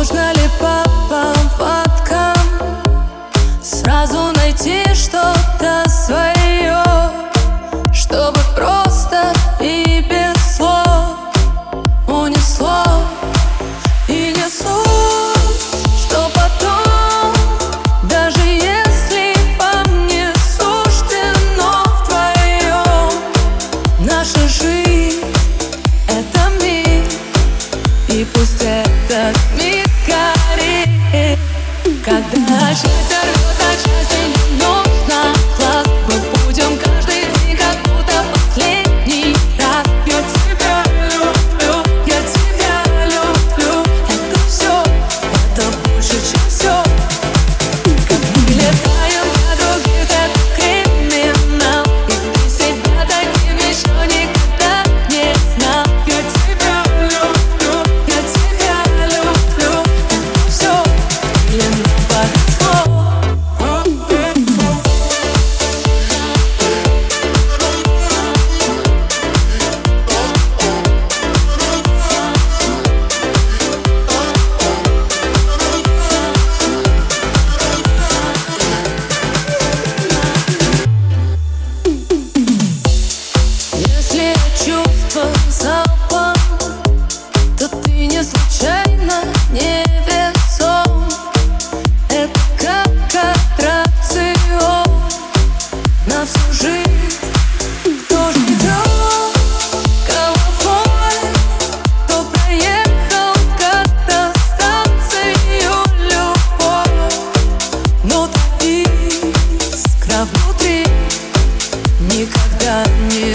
Можно ли по поводкам Сразу найти что-то свое Чтобы просто и без слов Унесло и несу Что потом Даже если вам не суждено в твоем Наша жизнь это мир. И пусть этот мир Не случайно невесом. Это как аттракцион На всю жизнь Кто ждет колоколь проехал как-то любовь? Но та искра внутри Никогда не